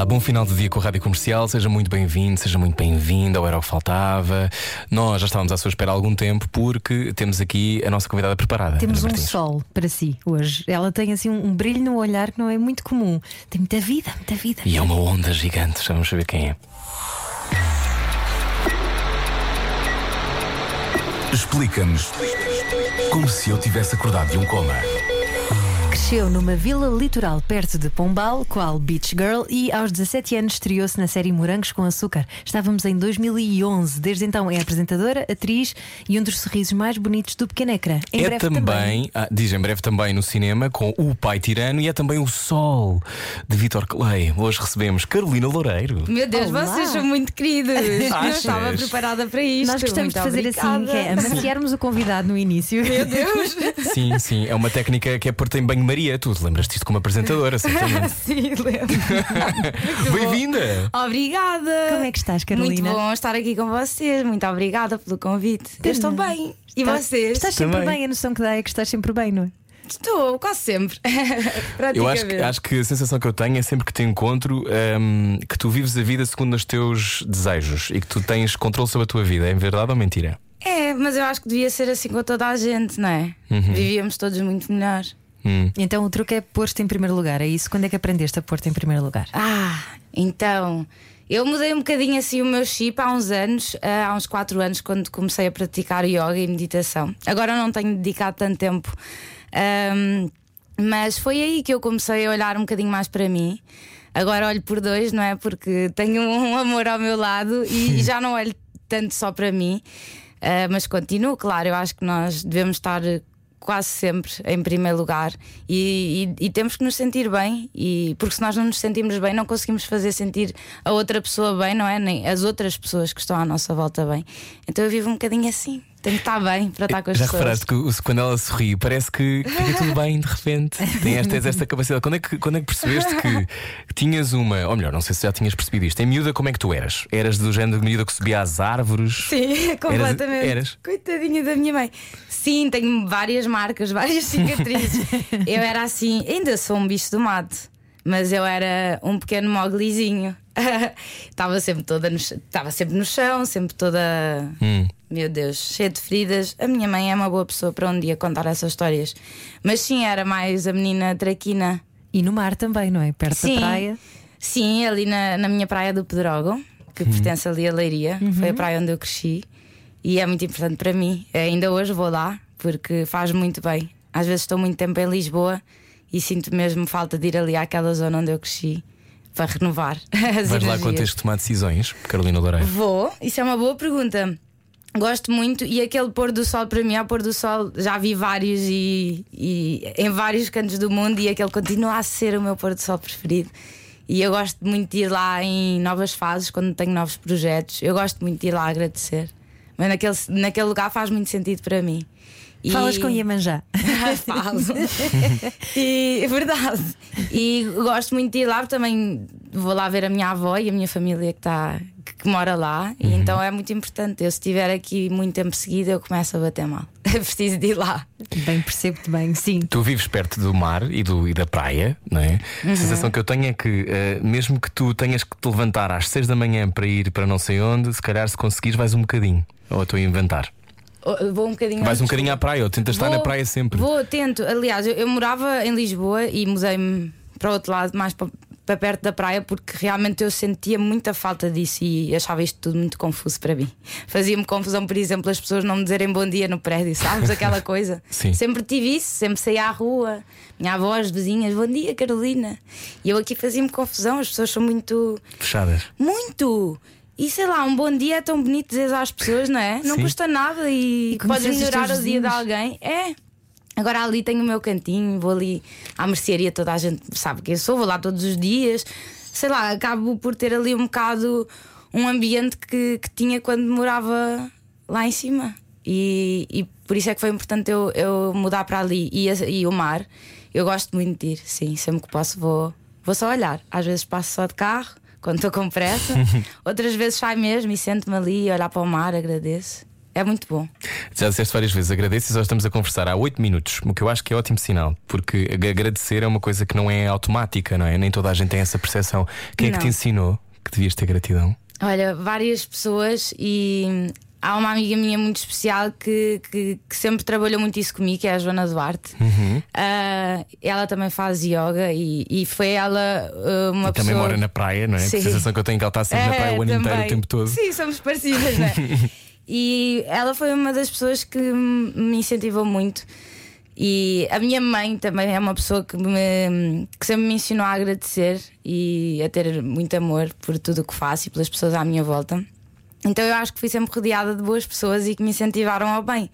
Olá, bom final de dia com a Rádio Comercial. Seja muito bem-vindo, seja muito bem-vinda ao Era o que Faltava. Nós já estávamos à sua espera há algum tempo porque temos aqui a nossa convidada preparada. Temos um sol para si hoje. Ela tem assim um, um brilho no olhar que não é muito comum. Tem muita vida, muita vida. E é uma onda gigante, já vamos saber quem é. Explica-nos como se eu tivesse acordado de um coma. Cresceu numa vila litoral perto de Pombal, qual Beach Girl, e aos 17 anos estreou-se na série Morangos com Açúcar. Estávamos em 2011. Desde então é apresentadora, atriz e um dos sorrisos mais bonitos do pequeno ecrã. Em é breve também, ah, diz em breve também no cinema com O Pai Tirano e é também O Sol de Vitor Clay. Hoje recebemos Carolina Loureiro. Meu Deus, Olá. vocês são muito queridos. Não Achas? estava preparada para isto. Nós gostamos Muito de fazer obrigada. assim, que é amaciarmos o convidado no início. Meu Deus. Sim, sim, é uma técnica que é pôr-te em banho-maria. Tu te lembras disto como apresentadora, certamente. Sim, lembro. Bem-vinda! Obrigada. Como é que estás, Carolina? Muito bom estar aqui com vocês. Muito obrigada pelo convite. Eu estou bem. E Está- vocês? Estás sempre Também. bem, a noção que dá é que estás sempre bem, não é? Estou, quase sempre. Praticamente. Eu acho que, acho que a sensação que eu tenho é sempre que te encontro hum, que tu vives a vida segundo os teus desejos e que tu tens controle sobre a tua vida. É verdade ou mentira? É, mas eu acho que devia ser assim com toda a gente, não é? Vivíamos todos muito melhor. Hum. Então o truque é pôr-te em primeiro lugar. É isso? Quando é que aprendeste a pôr-te em primeiro lugar? Ah, então. Eu mudei um bocadinho assim o meu chip há uns anos, ah, há uns 4 anos, quando comecei a praticar yoga e meditação. Agora não tenho dedicado tanto tempo, ahm, mas foi aí que eu comecei a olhar um bocadinho mais para mim. Agora olho por dois, não é? Porque tenho um amor ao meu lado e já não olho tanto só para mim, Ah, mas continuo, claro. Eu acho que nós devemos estar quase sempre em primeiro lugar. E, e- e temos que nos sentir bem. E porque se nós não nos sentimos bem não conseguimos fazer sentir a outra pessoa bem não é? Nem as outras pessoas que estão à nossa volta bem. Então eu vivo um bocadinho assim tenho que estar bem para estar com as Já pessoas reparaste que quando ela sorri parece que fica tudo bem de repente. Tem esta, tens esta capacidade. Quando é, que, quando é que percebeste que tinhas uma. Ou melhor, não sei se já tinhas percebido isto. Em miúda, como é que tu eras? Eras do género de miúda que subia às árvores? Sim, completamente. eras? Coitadinha da minha mãe. Sim, tenho várias marcas, várias cicatrizes. eu era assim, ainda sou um bicho do mato, mas eu era um pequeno moglizinho. Estava sempre toda estava sempre no chão, sempre toda. Hum. Meu Deus, cheia de feridas. A minha mãe é uma boa pessoa para um dia contar essas histórias. Mas sim, era mais a menina traquina. E no mar também, não é? Perto Sim. da praia. Sim, ali na, na minha praia do Pedrógão, que pertence ali a Leiria, foi a praia onde eu cresci e é muito importante para mim. Ainda hoje vou lá porque faz muito bem. Às vezes estou muito tempo em Lisboa e sinto mesmo falta de ir ali àquela zona onde eu cresci para renovar as Vais lá quando tens que tomar decisões, Carolina Loureiro. Vou, isso é uma boa pergunta. Gosto muito e aquele pôr do sol para mim, ao pôr do sol, já vi vários e, e em vários cantos do mundo e aquele continua a ser o meu pôr do sol preferido. E eu gosto muito de ir lá em novas fases, quando tenho novos projetos. Eu gosto muito de ir lá agradecer. Mas naquele, naquele lugar faz muito sentido para mim. E- Falas com Iemanjá. Falo. e, é verdade. E gosto muito de ir lá, também vou lá ver a minha avó e a minha família que, tá, que, que mora lá. E então é muito importante. Eu, se estiver aqui muito tempo seguido, eu começo a bater mal. Preciso de ir lá. Bem, percebo-te bem, sim. Tu vives perto do mar e, do, e da praia, não é? Uhum. A sensação que eu tenho é que, eh, mesmo que tu tenhas que te levantar às 6 da manhã para ir para não sei onde, se calhar se conseguires, vais um bocadinho. Ou estou a inventar. Oh, Vou um bocadinho Vais um bocadinho à praia, ou tentas estar na praia sempre. Vou, tento. Aliás, eu, eu morava em Lisboa e mudei-me para o outro lado, mais para, para perto da praia, porque realmente eu sentia muita falta disso e achava isto tudo muito confuso para mim. Fazia-me confusão, por exemplo, as pessoas não me dizerem bom dia no prédio, sabes? Aquela coisa. Sim. Sempre tive isso, sempre saía à rua, minha avó, as vizinhas, bom dia, Carolina. E eu aqui fazia-me confusão, as pessoas são muito. Fechadas. Muito! E sei lá, um bom dia é tão bonito dizer às pessoas, não é? Não Sim. custa nada e, E podes melhorar o dia de alguém. É. Agora ali tenho o meu cantinho, vou ali à mercearia, toda a gente sabe quem eu sou, vou lá todos os dias. Sei lá, acabo por ter ali um bocado um ambiente que, que tinha quando morava lá em cima. E, e por isso é que foi importante eu, eu mudar para ali. E, e o mar, eu gosto muito de ir, sim, sempre que posso vou, vou só olhar. Às vezes passo só de carro, quando estou com pressa, outras vezes saio mesmo e sento-me ali e olhar para o mar, agradeço. É muito bom. Já disseste várias vezes, agradeço e só estamos a conversar há 8 minutos, o que eu acho que é ótimo sinal, porque ag- agradecer é uma coisa que não é automática, não é? Nem toda a gente tem essa percepção. Quem é que Não. te ensinou que devias ter gratidão? Olha, várias pessoas e há uma amiga minha muito especial que, que, que sempre trabalhou muito isso comigo, que é a Joana Duarte. Uhum. Ah, ela também faz yoga e, e foi ela ah, uma E também pessoa. mora na praia, não é? Sim. A sensação que eu tenho é que ela está sempre na praia o ano inteiro, o também. tempo todo. Sim, somos parecidas, não é? e ela foi uma das pessoas que me incentivou muito. E a minha mãe também é uma pessoa que, me, que sempre me ensinou a agradecer e a ter muito amor por tudo o que faço e pelas pessoas à minha volta. Então eu acho que fui sempre rodeada de boas pessoas e que me incentivaram ao bem.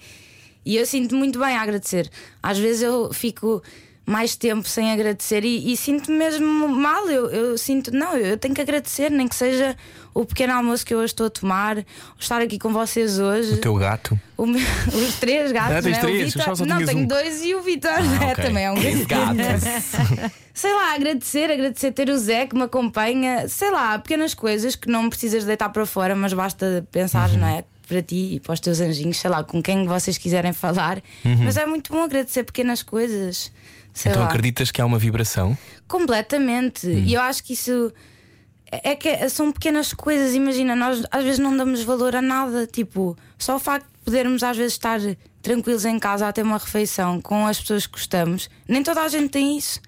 E eu sinto muito bem a agradecer. Às vezes eu fico mais tempo sem agradecer e, e sinto-me mesmo mal. Eu, eu sinto, não, eu tenho que agradecer, nem que seja o pequeno almoço que eu hoje estou a tomar, estar aqui com vocês hoje. O teu gato. O meu- os três gatos, Ah, né? três? o Vitor, Eu só não, tenho um. dois e o Vitor Ah, né? também é um gato. gato. Sei lá, agradecer, agradecer ter o Zé que me acompanha, sei lá, pequenas coisas que não precisas deitar para fora, mas basta pensar, Uhum. não é? Para ti e para os teus anjinhos, sei lá, com quem vocês quiserem falar. Mas é muito bom agradecer pequenas coisas. Sei Então lá. acreditas que há uma vibração? Completamente. Hum. E eu acho que isso é que são pequenas coisas. Imagina, nós às vezes não damos valor a nada. Tipo, só o facto de podermos às vezes estar tranquilos em casa a ter uma refeição com as pessoas que gostamos. Nem toda a gente tem isso.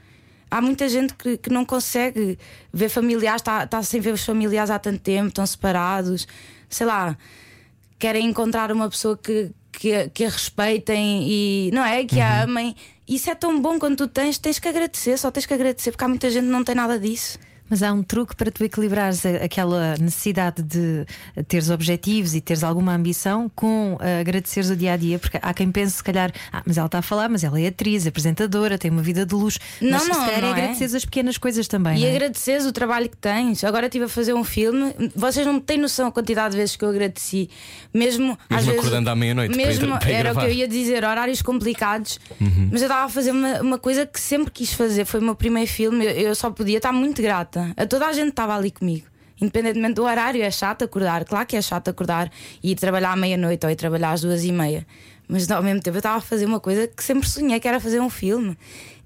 Há muita gente que, que não consegue ver familiares, está, está sem ver os familiares há tanto tempo, estão separados. Sei lá, querem encontrar uma pessoa que, que, a- que a respeitem e não é? Que a amem. Isso é tão bom quando tu tens, tens que agradecer, só tens que agradecer, porque há muita gente que não tem nada disso. Mas há um truque para tu equilibrares aquela necessidade de teres objetivos e teres alguma ambição com ah, agradeceres o dia a dia, porque há quem pense, se calhar, ah, mas ela está a falar, mas ela é atriz, é apresentadora, tem uma vida de luz. Não, mas se não, calhar não é é. agradeceres as pequenas coisas também. E é? agradeceres o trabalho que tens. Agora estive a fazer um filme, vocês não têm noção a quantidade de vezes que eu agradeci. Mesmo, às vezes, acordando à meia-noite para ir- Mesmo para ir era o que gravar. Uhum. eu ia dizer, horários complicados. Mas eu estava a fazer uma, uma coisa que sempre quis fazer. Foi o meu primeiro filme. Eu, eu só podia estar muito grata. A toda a gente estava ali comigo. Independentemente do horário, é chato acordar. Claro que é chato acordar e ir trabalhar à meia-noite ou ir trabalhar às duas e meia. Mas ao mesmo tempo eu estava a fazer uma coisa que sempre sonhei, que era fazer um filme.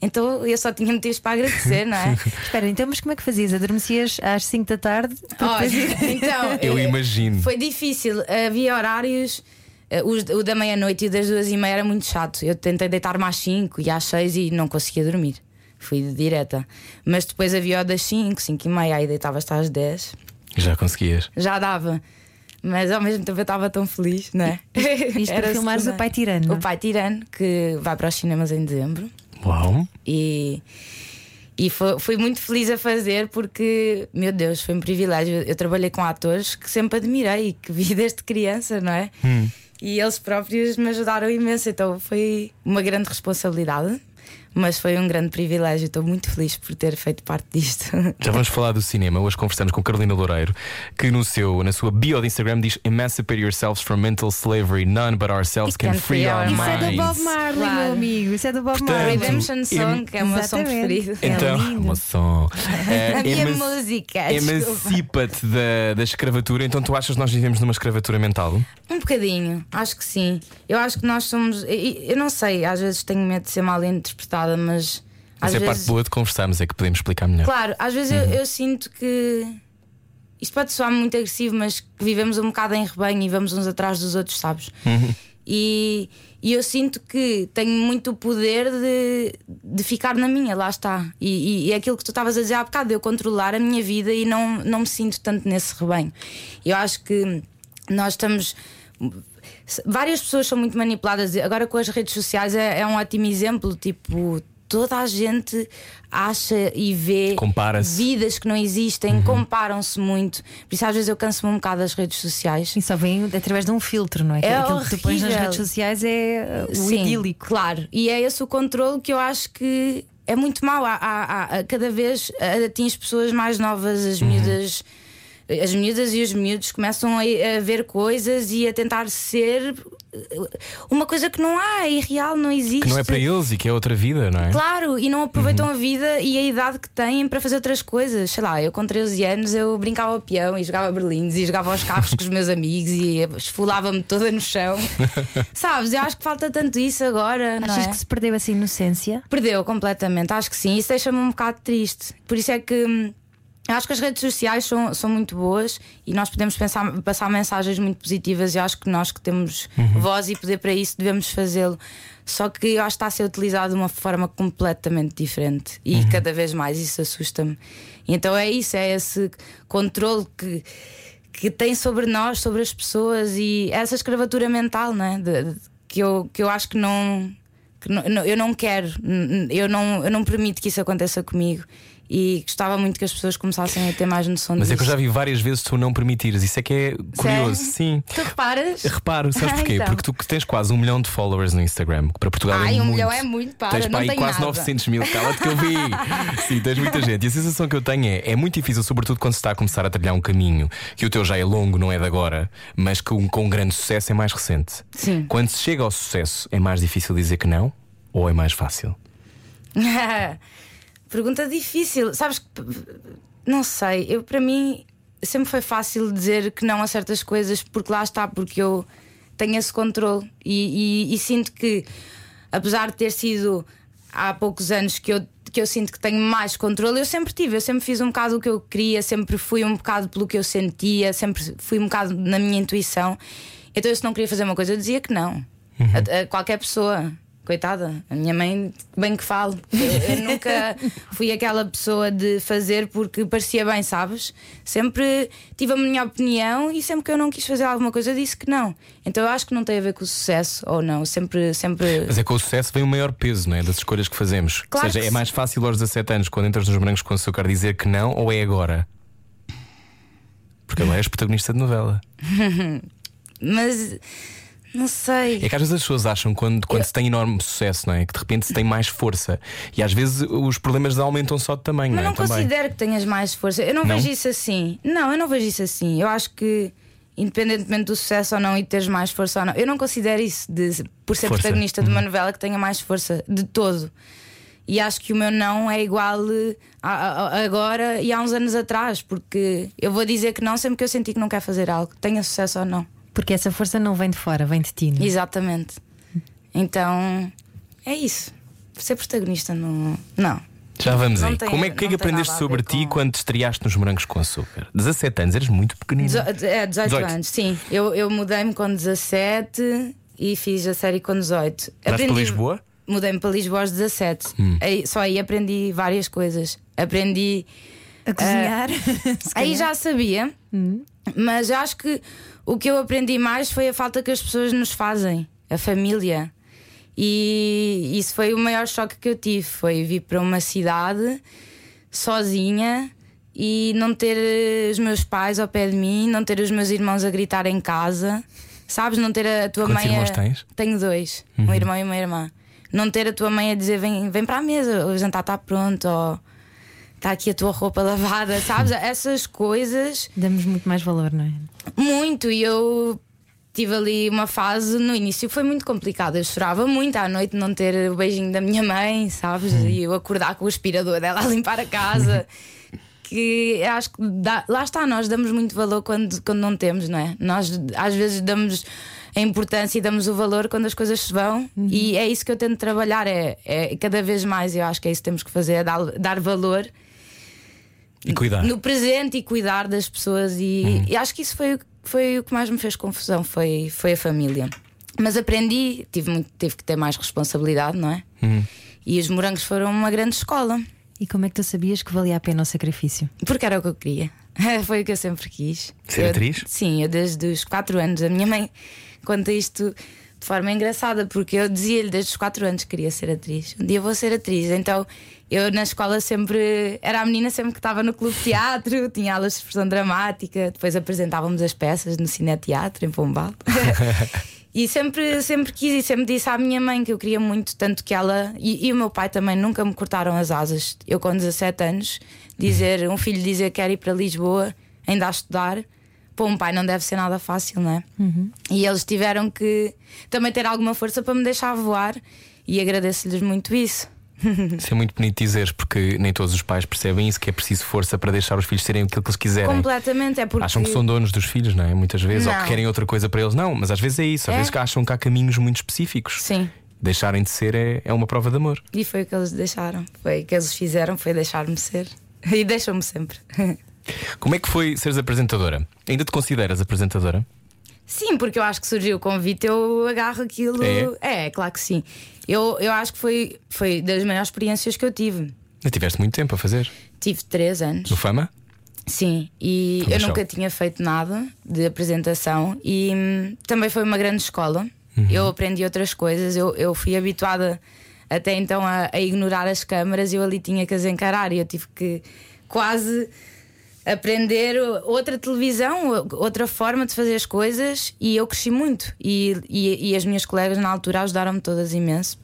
Então eu só tinha motivos para agradecer, não é? Espera, então, mas como é que fazias? Adormecias às 5 da tarde? Olha, então, Eu imagino. Foi difícil. Havia horários. eh, o da meia-noite e o das duas e meia era muito chato. Eu tentei deitar-me às 5 e às 6 e não conseguia dormir. Fui de direta. Mas depois havia o das 5, 5 e meia, aí deitava-te às 10. Já conseguias. Já dava. Mas ao mesmo tempo eu estava tão feliz, não é? Isto para filmares o Pai Tirano, é? O Pai Tirano, que vai para os cinemas em dezembro. Uau! E, e fo- fui muito feliz a fazer porque, meu Deus, foi um privilégio. Eu trabalhei com atores que sempre admirei e que vi desde criança, não é? E eles próprios me ajudaram imenso, então foi uma grande responsabilidade, mas foi um grande privilégio. Estou muito feliz por ter feito parte disto. Já vamos falar do cinema. Hoje conversamos com Carolina Loureiro, que no seu, na sua bio de Instagram diz: Emancipate yourselves from mental slavery. None but ourselves can can free our our Isso é do minds. Bob Marley, Claro. meu amigo. Isso é do Bob Portanto, Marley. Redemption Song, que é o meu som preferido. É Então, lindo. uma som. É, A minha eman- música. Emancipa-te da, da escravatura. Então, tu achas que nós vivemos numa escravatura mental? Um bocadinho, acho que sim. Eu acho que nós somos. Eu não sei, às vezes tenho medo de ser mal mas. Mas às é a vezes, parte boa de conversarmos, é que podemos explicar melhor. Claro, às vezes eu, eu sinto que. Isto pode soar muito agressivo, mas que vivemos um bocado em rebanho e vamos uns atrás dos outros, sabes? E, e eu sinto que tenho muito o poder de, de ficar na minha, lá está. E, e, e é aquilo que tu estavas a dizer há bocado, de eu controlar a minha vida e não, não me sinto tanto nesse rebanho. Eu acho que nós estamos. Várias pessoas são muito manipuladas. Agora com as redes sociais é, é um ótimo exemplo. Tipo, toda a gente acha e vê vidas que não existem, comparam-se muito. Por isso às vezes eu canso-me um bocado das redes sociais. E só vem através de um filtro, não é? É Aquilo que tu pões nas horrível. redes sociais é uh, o Sim, idílico. Claro, e é esse o controle que eu acho que é muito mau. Há, há- há- cada vez atinge pessoas mais novas, as miúdas. As miúdas e os miúdos começam a, a ver coisas e a tentar ser uma coisa que não há, é irreal, não existe. Que não é para eles e que é outra vida, não é? Claro, e não aproveitam a vida e a idade que têm para fazer outras coisas. Sei lá, eu com 13 anos eu brincava ao peão e jogava berlindes e jogava aos carros com os meus amigos e esfolava-me toda no chão. Sabes, eu acho que falta tanto isso agora. não Achas é? que se perdeu essa inocência? Perdeu completamente, acho que sim. Isso deixa-me um bocado triste. Por isso é que hum, eu acho que as redes sociais são, são muito boas e nós podemos pensar, passar mensagens muito positivas. E eu acho que nós que temos voz e poder para isso devemos fazê-lo. Só que acho que está a ser utilizado de uma forma completamente diferente e cada vez mais isso assusta-me. Então é isso, é esse controle que, que tem sobre nós, sobre as pessoas e essa escravatura mental, não é? De- de- que, eu, que eu acho que não que não- eu não quero, eu não, eu não permito que isso aconteça comigo. E gostava muito que as pessoas começassem a ter mais noção Mas disso. é que eu já vi várias vezes tu não permitires. Isso é que é curioso. Sério? Sim. Tu reparas? Reparo, sabes Ah, porquê? então. Porque tu tens quase um milhão de followers no Instagram, que para Portugal Ai, é um muito. milhão é muito, para, Tens para aí quase nada. 900 mil, cala-te que eu vi. Sim, tens muita gente. E a sensação que eu tenho é: é muito difícil, sobretudo quando se está a começar a trilhar um caminho que o teu já é longo, não é de agora, mas que um, com um grande sucesso é mais recente. Sim. Quando se chega ao sucesso, é mais difícil dizer que não ou é mais fácil? Pergunta difícil. Sabes que. Não sei, eu para mim sempre foi fácil dizer que não a certas coisas, porque lá está, porque eu tenho esse controle e, e- e sinto que, apesar de ter sido há poucos anos que eu, que eu sinto que tenho mais controle, eu sempre tive, eu sempre fiz um bocado o que eu queria, sempre fui um bocado pelo que eu sentia, sempre fui um bocado na minha intuição. Então, eu se não queria fazer uma coisa, eu dizia que não. A, a qualquer pessoa. Coitada, a minha mãe, bem que falo. Eu, eu nunca fui aquela pessoa de fazer porque parecia bem, sabes? Sempre tive a minha opinião e sempre que eu não quis fazer alguma coisa, disse que não. Então eu acho que não tem a ver com o sucesso ou não. Sempre, sempre. Mas é com o sucesso vem o maior peso, não é? Das escolhas que fazemos. Claro ou seja, é mais fácil aos 17 anos, quando entras nos brancos com açúcar, dizer que não ou é agora? Porque agora és protagonista de novela. Mas não sei. É que às vezes as pessoas acham quando, quando se tem enorme sucesso, não é? Que de repente se tem mais força. E às vezes os problemas aumentam só de tamanho, Mas não é? não considero que tenhas mais força. Eu não, Não? vejo isso assim. Não, eu não vejo isso assim. Eu acho que, independentemente do sucesso ou não e teres mais força ou não, eu não considero isso de, por ser Força. protagonista de uma Uhum. novela que tenha mais força de todo. E acho que o meu não é igual a- a- a- agora e há uns anos atrás, porque eu vou dizer que não sempre que eu senti que não quero fazer algo, tenha sucesso ou não. Porque essa força não vem de fora, vem de ti. não é? Exatamente. Então é isso. Ser protagonista não. Não. Já vamos Não aí. tem- Como é que, é que aprendeste sobre ti com- quando te estreaste nos morangos com açúcar? 17 anos, eres muito pequenino. Dezo- é, 18, 18. anos, sim. Eu, eu mudei-me com 17 e fiz a série com 18. Vais para Lisboa? Hum. Mudei-me para Lisboa aos 17. Aí- só aí aprendi várias coisas. Aprendi. A cozinhar. se Aí já sabia, mas eu acho que o que eu aprendi mais foi a falta que as pessoas nos fazem, a família. E isso foi o maior choque que eu tive. Foi vir para uma cidade sozinha e não ter eh, os meus pais ao pé de mim, não ter os meus irmãos a gritar em casa. Sabes, não ter a tua Quantos mãe. a- irmãos tens? Tenho dois, Uhum. um irmão e uma irmã. Não ter a tua mãe a dizer vem, vem para a mesa, o jantar está pronto, ou está aqui a tua roupa lavada, sabes? Essas coisas, Damos muito mais valor, não é? muito. E eu tive ali uma fase no início que foi muito complicada. Eu chorava muito à noite não ter o beijinho da minha mãe, sabes? E eu acordar com o aspirador dela a limpar a casa. Que acho que dá- lá está, nós damos muito valor quando, quando não temos, não é? Nós às vezes damos a importância e damos o valor quando as coisas se vão, e é isso que eu tento trabalhar. É, é cada vez mais, eu acho que é isso que temos que fazer: é dar, dar valor E cuidar. no presente e cuidar das pessoas e, e acho que isso foi, o- foi o que mais me fez confusão foi, foi a família. Mas aprendi tive, muito, tive que ter mais responsabilidade não é? E os morangos foram uma grande escola. E como é que tu sabias que valia a pena o sacrifício? porque era o que eu queria. Foi o que eu sempre quis. Ser Eu- atriz? sim eu desde os 4 anos. A minha mãe conta isto de forma engraçada porque eu dizia-lhe desde os 4 anos que queria ser atriz. Um dia vou ser atriz então eu na escola sempre era a menina sempre que estava no clube de teatro, tinha aulas de expressão dramática, depois apresentávamos as peças no Cineteatro em Pombal. e sempre, sempre quis e sempre disse à minha mãe que eu queria muito, tanto que ela e, e o meu pai também nunca me cortaram as asas. Eu com 17 anos, dizer, um filho dizer que quer ir para Lisboa ainda a estudar. Para um pai não deve ser nada fácil, não é? E eles tiveram que também ter alguma força para me deixar voar e agradeço-lhes muito isso. Isso é muito bonito dizeres, porque nem todos os pais percebem isso, que é preciso força para deixar os filhos serem aquilo que eles quiserem. Completamente, é porque. Acham que são donos dos filhos, não é? Muitas vezes, ou Não. que querem outra coisa para eles. Não, mas às vezes é isso. Às É. vezes acham que há caminhos muito específicos. Sim. Deixarem de ser é, é uma prova de amor. E foi o que eles deixaram. Foi o que eles fizeram, foi deixar-me ser. E deixam-me sempre. Como é que foi seres apresentadora? Ainda te consideras apresentadora? Sim, porque eu acho que surgiu o convite, eu agarro aquilo. É? É, claro que sim. Eu, eu acho que foi, foi das maiores experiências que eu tive. Já tiveste muito tempo a fazer. Tive três anos. No Fama? Sim, e Fama eu Show. nunca tinha feito nada de apresentação e hum, também foi uma grande escola. Uhum. Eu aprendi outras coisas, eu, eu fui habituada até então a, a ignorar as câmaras e eu ali tinha que as encarar e eu tive que quase aprender outra televisão, outra forma de fazer as coisas e eu cresci muito. E, e, e as minhas colegas na altura ajudaram-me todas imenso.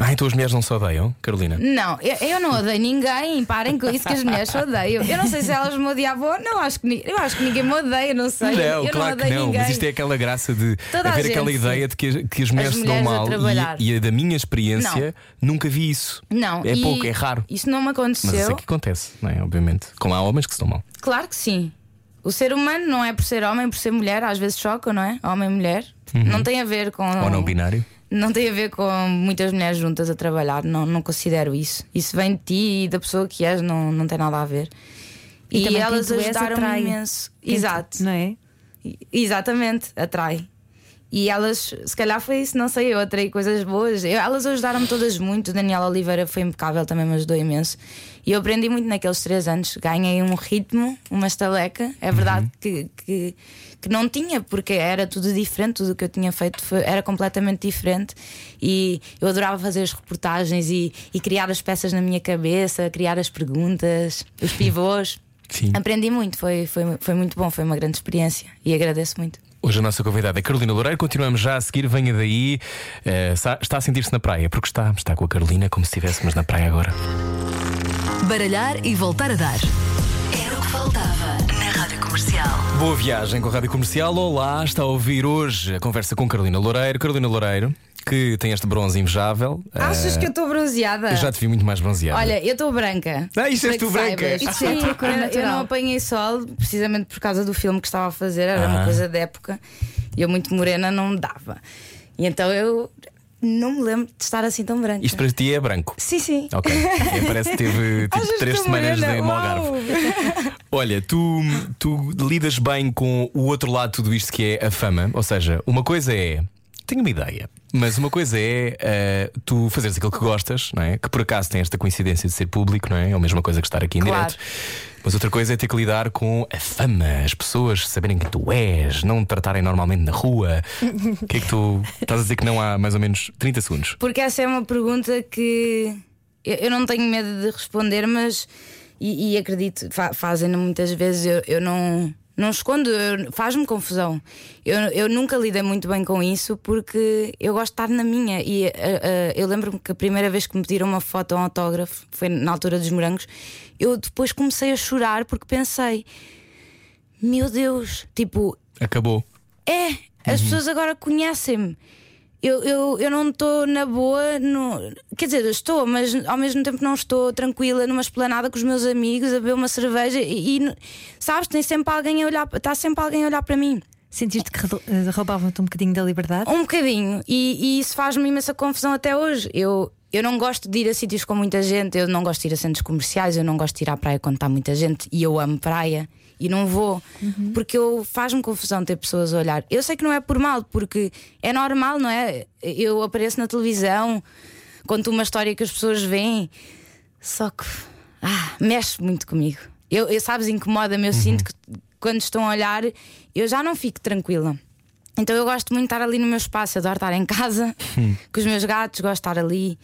Ah, então as mulheres não se odeiam, Carolina? Não, eu, eu não odeio ninguém. Parem com isso que as mulheres se odeiam. Eu não sei se elas me odiavam ou não. Acho que, eu acho que ninguém me odeia, não sei. Não, eu claro não que não, ninguém. mas isto é aquela graça de Toda haver aquela ideia de que, as- que as mulheres se dão mulheres a mal. trabalhar. E, e da minha experiência, nunca vi isso. Não, É pouco, é raro. Isso não me Mas aconteceu. isso é que acontece, não é? Obviamente. Com lá homens que se dão mal. Claro que sim. O ser humano não é por ser homem, por ser mulher, às vezes choca, não é? Homem e mulher. Não tem a ver com. Ou não binário. Não tem a ver com muitas mulheres juntas a trabalhar, não, não considero isso. Isso vem de ti e da pessoa que és, não, não tem nada a ver. E, quem elas atrai. imenso. Exato. Não é? Exatamente, atrai. E elas, se calhar foi isso, não sei, eu atraí coisas boas. Eu- elas ajudaram-me todas muito. Daniela Oliveira foi impecável, também me ajudou imenso. E eu aprendi muito naqueles três anos. Ganhei um ritmo, uma estaleca. É verdade que, que, que não tinha, porque era tudo diferente. Tudo o que eu tinha feito foi- era completamente diferente. E eu adorava fazer as reportagens e, e criar as peças na minha cabeça, criar as perguntas, os pivôs. Sim. Aprendi muito, foi, foi, foi muito bom, foi uma grande experiência e agradeço muito. Hoje a nossa convidada é Carolina Loureiro. Continuamos já a seguir. Venha daí. Eh, está a sentir-se na praia, porque está. Está com a Carolina como se estivéssemos na praia agora. Baralhar e voltar a dar. Era o que faltava na Rádio Comercial. Boa viagem com a Rádio Comercial. Olá, está a ouvir hoje a conversa com Carolina Loureiro. Carolina Loureiro, que tem este bronze invejável. Achas Eh, que eu estou bronzeada? Eu já te vi muito mais bronzeada. Olha, eu estou branca. Ah, isto és tu branca. Isso é tua cor eu- não apanhei sol precisamente por causa do filme que estava a fazer, era Ah. uma coisa de época. E eu, muito morena, não dava. E então eu não me lembro de estar assim tão branca. Isto para ti é branco. Sim, sim. Ok. E parece que teve tipo, Achas três semanas morena? de Algarve. Uau! Olha, tu, tu lidas bem com o outro lado de tudo isto que é a fama. Ou seja, uma coisa é. Tenho uma ideia. Mas uma coisa é eh, tu fazeres aquilo que gostas, não é? Que por acaso tem esta coincidência de ser público, não é? É a mesma coisa que estar aqui em Claro. direto. Mas outra coisa é ter que lidar com a fama, as pessoas saberem quem tu és, não te tratarem normalmente na rua. O que é que tu estás a dizer que não há mais ou menos 30 segundos? Porque essa é uma pergunta que eu, não tenho medo de responder, mas e, e acredito, fa, fazem muitas vezes, eu, eu não, não escondo, faz-me confusão. Eu, eu nunca lidei muito bem com isso porque eu gosto de estar na minha. E ah, ah, eu lembro-me que a primeira vez que me pediram uma foto ou um autógrafo foi na altura dos morangos. Eu depois comecei a chorar porque pensei: meu Deus, tipo, Acabou. é, as pessoas agora conhecem-me. Eu, eu, eu não estou na boa, no... quer dizer, eu estou, mas ao mesmo tempo não estou tranquila numa esplanada com os meus amigos a beber uma cerveja e, e, sabes, tem sempre alguém a olhar, está sempre alguém a olhar para mim. Sentiste que eh, roubavam-te um bocadinho da liberdade? Um bocadinho, e, e isso faz-me imensa confusão até hoje. Eu, eu não gosto de ir a sítios com muita gente, eu não gosto de ir a centros comerciais, eu não gosto de ir à praia quando está muita gente e eu amo praia e não vou, porque eu faz-me confusão ter pessoas a olhar. Eu sei que não é por mal, porque é normal, não é? Eu apareço na televisão, conto uma história que as pessoas veem, só que ah, mexe muito comigo. Eu, eu sabes, incomoda-me, eu sinto que quando estão a olhar, eu já não fico tranquila. Então eu gosto muito de estar ali no meu espaço, adoro estar em casa com os meus gatos, gosto de estar ali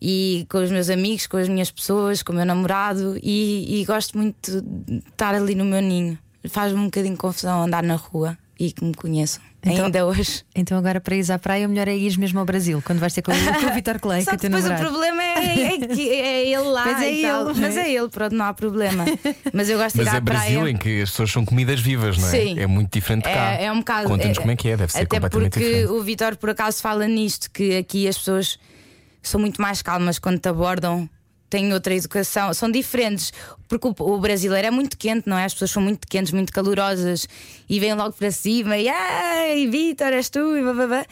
e com os meus amigos, com as minhas pessoas, com o meu namorado e, e gosto muito de estar ali no meu ninho. Faz-me um bocadinho de confusão andar na rua e que me conheçam. Então- Ainda hoje. Então agora para ir à praia, o melhor é ir mesmo ao Brasil, quando vais ter com, o- com o Vitor Clay, que Só é que depois o namorado. problema é, é que é ele lá. Pois é e tal. ele, não Mas é? é ele, pronto, não há problema. Mas eu gosto de ir Mas à é Brasil praia. em que as pessoas são comidas vivas, não é? Sim. É muito diferente de cá. É, é um bocado. Conta-nos é- como é que é, deve ser Até completamente porque diferente. o Vitor, por acaso, fala nisto: que aqui as pessoas são muito mais calmas quando te abordam. Têm outra educação, são diferentes, porque o, brasileiro é muito quente, não é? As pessoas são muito quentes, muito calorosas e vêm logo para cima e ai, Vitor, és tu, e blá, blá, blá.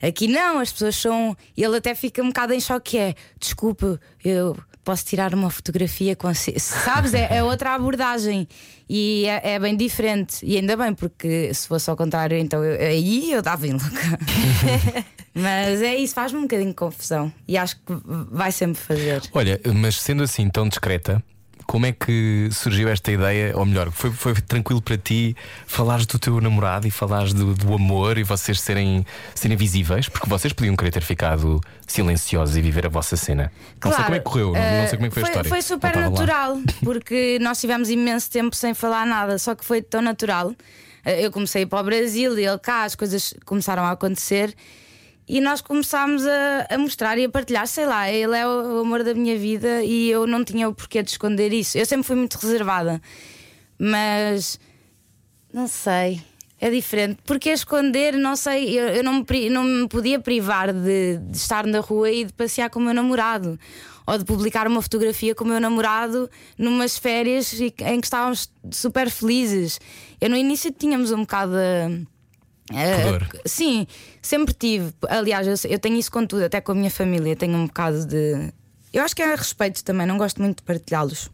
Aqui não, as pessoas são. Ele até fica um bocado em choque: é desculpa, eu posso tirar uma fotografia com. Sabes? É, é outra abordagem e é, é bem diferente. E ainda bem, porque se fosse ao contrário, então eu- aí eu dava em louca. Mas é isso, faz-me um bocadinho de confusão e acho que vai sempre fazer. Olha, mas sendo assim tão discreta, como é que surgiu esta ideia? Ou melhor, foi, foi tranquilo para ti falares do teu namorado e falares do, do amor e vocês serem, serem visíveis? Porque vocês podiam querer ter ficado silenciosos e viver a vossa cena. não sei como é que correu, não- não sei como é que foi, a história. Foi super estava lá. natural, porque nós tivemos imenso tempo sem falar nada, só que foi tão natural. Eh, Eu comecei para o Brasil e ele cá, as coisas começaram a acontecer e nós começámos a, a mostrar e a partilhar. Sei lá, ele é o, amor da minha vida e eu não tinha o porquê de esconder isso. Eu sempre fui muito reservada, mas não sei. É diferente. Porque esconder, não sei, eu, eu não, me, não me podia privar de, de estar na rua e de passear com o meu namorado. Ou de publicar uma fotografia com o meu namorado numas férias em que estávamos super felizes. Eu no início tínhamos um bocado. a- Pudor. sim, sempre tive. Aliás, eu, eu tenho isso com tudo, até com a minha família. Tenho um bocado de. Eu acho que é respeito também, não gosto muito de partilhá-los.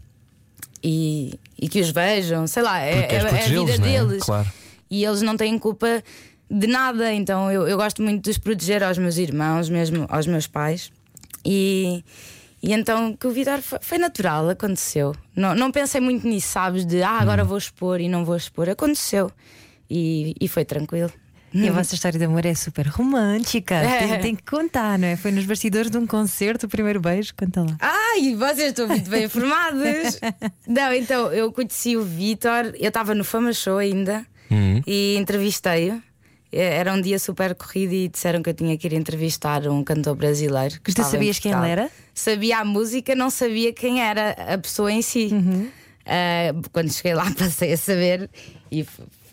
E, e que os vejam, sei lá, é, é, é a vida protegê-los, não é? deles Claro. e eles não têm culpa de nada, então eu, eu gosto muito de os proteger aos meus irmãos, mesmo aos meus pais. E, e então que o foi, foi natural, aconteceu. Não, não pensei muito nisso, sabes? De ah, Hum. agora vou expor e não vou expor. Aconteceu e, e foi tranquilo. E a vossa história de amor é super romântica. É. Tem, tem que contar, não é? Foi nos bastidores de um concerto, o primeiro beijo. Conta lá. Ai, vocês estão muito bem informados. Não, então eu conheci o Vitor, eu estava no Fama Show ainda Hum. e entrevistei-o. Eh, Era um dia super corrido e disseram que eu tinha que ir entrevistar um cantor brasileiro. Que tu sabias quem ele era? Sabia a música, não sabia quem era a pessoa em si. Uhum. Eh, quando cheguei lá, passei a saber e